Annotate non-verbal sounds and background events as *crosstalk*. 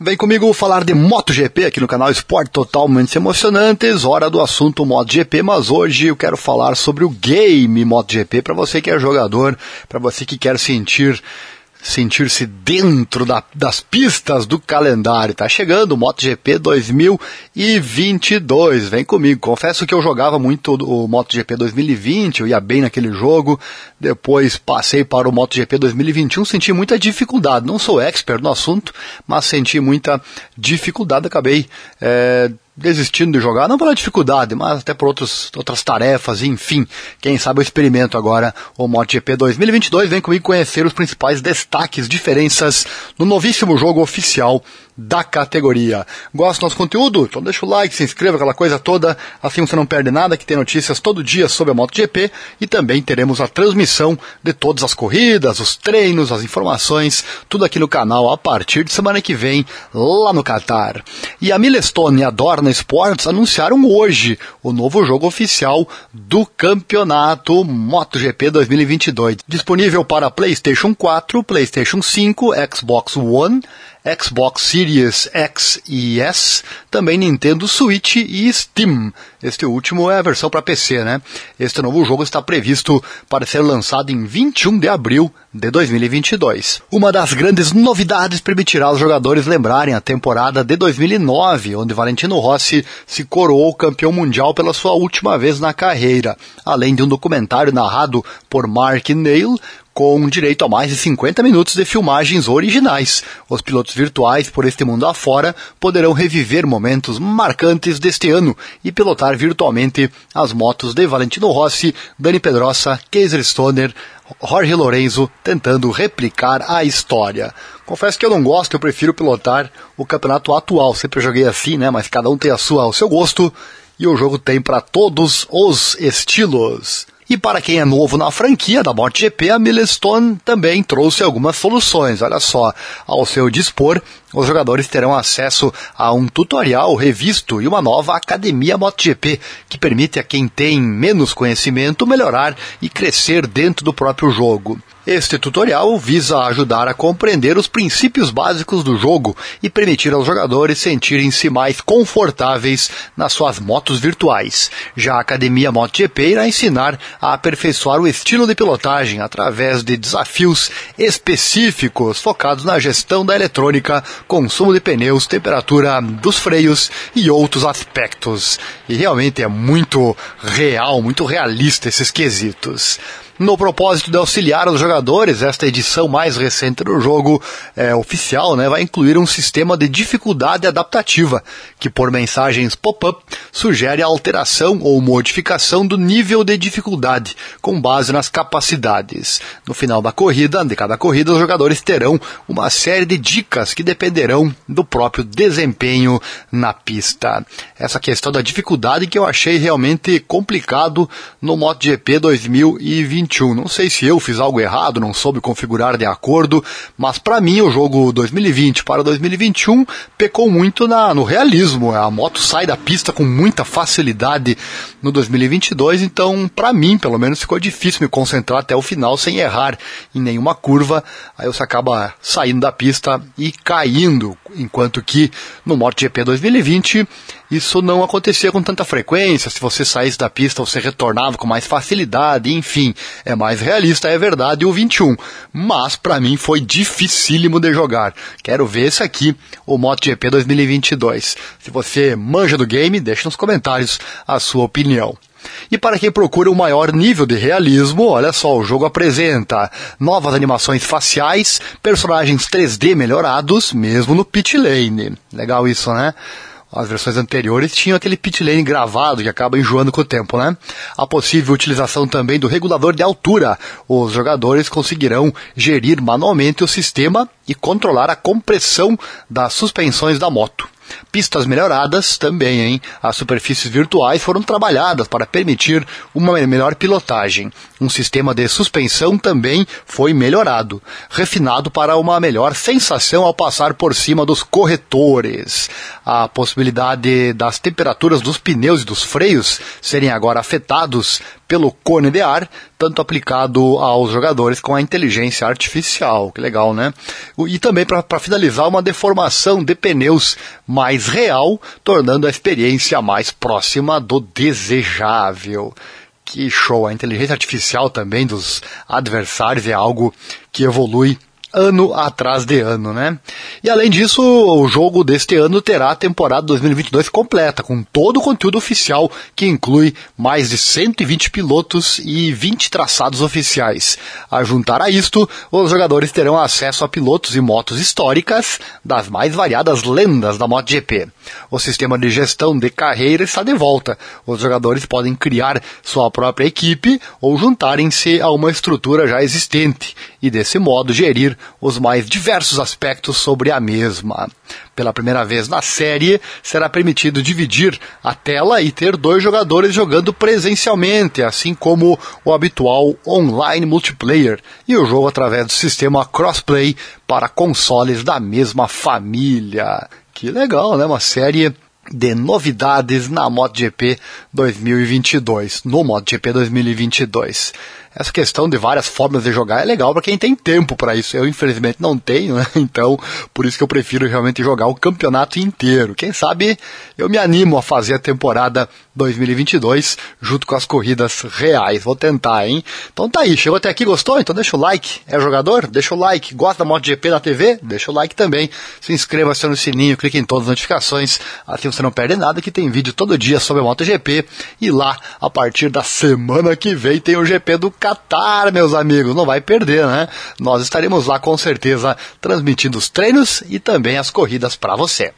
Vem comigo falar de MotoGP aqui no canal Esporte Totalmente Emocionantes, hora do assunto MotoGP, mas hoje eu quero falar sobre o game MotoGP para você que é jogador, para você que quer sentir sentir-se dentro da, das pistas do calendário. Tá chegando o MotoGP 2022. Vem comigo. Confesso que eu jogava muito o MotoGP 2020, eu ia bem naquele jogo. Depois passei para o MotoGP 2021, senti muita dificuldade. Não sou expert no assunto, mas senti muita dificuldade. Acabei é, desistindo de jogar, não pela dificuldade, mas até por outros, outras tarefas, enfim. Quem sabe eu experimento agora o MotoGP 2022. Vem comigo conhecer os principais destaques, diferenças no novíssimo jogo oficial da categoria. Gosta do nosso conteúdo? Então deixa o like, se inscreva, aquela coisa toda, assim você não perde nada, que tem notícias todo dia sobre a MotoGP e também teremos a transmissão de todas as corridas, os treinos, as informações, tudo aqui no canal a partir de semana que vem, lá no Qatar. E a Milestone e a Dorna Sports anunciaram hoje o novo jogo oficial do campeonato MotoGP 2022, disponível para PlayStation 4, PlayStation 5, Xbox One, Xbox Series X e S, também Nintendo Switch e Steam. Este último é a versão para PC, né? Este novo jogo está previsto para ser lançado em 21 de abril de 2022. Uma das grandes novidades permitirá aos jogadores lembrarem a temporada de 2009, onde Valentino Rossi se coroou campeão mundial pela sua última vez na carreira, além de um documentário narrado por Mark Neil com direito a mais de 50 minutos de filmagens originais. Os pilotos virtuais por este mundo afora poderão reviver momentos marcantes deste ano e pilotar virtualmente as motos de Valentino Rossi, Dani Pedrosa, Kaiser Stoner, Jorge Lorenzo tentando replicar a história. Confesso que eu não gosto, eu prefiro pilotar o campeonato atual. Sempre joguei assim, né? Mas cada um tem a sua, o seu gosto e o jogo tem para todos os estilos. E para quem é novo na franquia da MotoGP, a Milestone também trouxe algumas soluções. Olha só, ao seu dispor, os jogadores terão acesso a um tutorial revisto e uma nova academia MotoGP, que permite a quem tem menos conhecimento melhorar e crescer dentro do próprio jogo. Este tutorial visa ajudar a compreender os princípios básicos do jogo e permitir aos jogadores sentirem-se mais confortáveis nas suas motos virtuais. Já a Academia MotoGP irá ensinar a aperfeiçoar o estilo de pilotagem através de desafios específicos focados na gestão da eletrônica, consumo de pneus, temperatura dos freios e outros aspectos. E realmente é muito real, muito realista esses quesitos. No propósito de auxiliar os jogadores, esta edição mais recente do jogo é, oficial né, vai incluir um sistema de dificuldade adaptativa, que por mensagens pop-up sugere a alteração ou modificação do nível de dificuldade, com base nas capacidades. No final da corrida, de cada corrida, os jogadores terão uma série de dicas que dependerão do próprio desempenho na pista. Essa questão da dificuldade que eu achei realmente complicado no MotoGP 2020 2021. Não sei se eu fiz algo errado, não soube configurar de acordo, mas para mim o jogo 2020 para 2021 pecou muito na, no realismo. A moto sai da pista com muita facilidade no 2022, então para mim, pelo menos, ficou difícil me concentrar até o final sem errar em nenhuma curva. Aí você acaba saindo da pista e caindo, enquanto que no MotoGP 2020 isso não acontecia com tanta frequência. Se você saísse da pista, você retornava com mais facilidade, enfim. É mais realista, é verdade, o 21. Mas para mim foi dificílimo de jogar. Quero ver esse aqui, o MotoGP 2022. Se você manja do game, deixe nos comentários a sua opinião. E para quem procura um maior nível de realismo, olha só, o jogo apresenta novas animações faciais, personagens 3D melhorados, mesmo no pit lane. Legal isso, né? As versões anteriores tinham aquele pit lane gravado que acaba enjoando com o tempo, né? A possível utilização também do regulador de altura. Os jogadores conseguirão gerir manualmente o sistema e controlar a compressão das suspensões da moto. Pistas melhoradas também, hein? As superfícies virtuais foram trabalhadas para permitir uma melhor pilotagem. Um sistema de suspensão também foi melhorado, refinado para uma melhor sensação ao passar por cima dos corretores. A possibilidade das temperaturas dos pneus e dos freios serem agora afetados pelo cone de ar tanto aplicado aos jogadores com a inteligência artificial. Que legal, né? E também para finalizar, uma deformação de pneus mais real, tornando a experiência mais próxima do desejável. Que show! A inteligência artificial também dos adversários é algo que evolui ano atrás de ano, né? E além disso, o jogo deste ano terá a temporada 2022 completa, com todo o conteúdo oficial, que inclui mais de 120 pilotos e 20 traçados oficiais. A juntar a isto, os jogadores terão acesso a pilotos e motos históricas das mais variadas lendas da MotoGP. O sistema de gestão de carreira está de volta. Os jogadores podem criar sua própria equipe ou juntarem-se a uma estrutura já existente e desse modo gerir os mais diversos aspectos sobre a mesma. Pela primeira vez na série, será permitido dividir a tela e ter dois jogadores jogando presencialmente, assim como o habitual online multiplayer, e o jogo através do sistema crossplay para consoles da mesma família. Que legal, né? Uma série de novidades na MotoGP 2022, no MotoGP 2022 essa questão de várias formas de jogar é legal para quem tem tempo para isso. Eu, infelizmente, não tenho, né? *laughs* Então, por isso que eu prefiro realmente jogar o campeonato inteiro. Quem sabe eu me animo a fazer a temporada 2022 junto com as corridas reais. Vou tentar, hein? Então tá aí, chegou até aqui, gostou? Então deixa o like. É jogador? Deixa o like. Gosta da MotoGP na TV? Deixa o like também. Se inscreva, acione o sininho, clique em todas as notificações. Assim você não perde nada, que tem vídeo todo dia sobre a MotoGP. E lá, a partir da semana que vem, tem o GP do Qatar, meus amigos. Não vai perder, né? Nós estaremos lá com certeza transmitindo os treinos e também as corridas para você.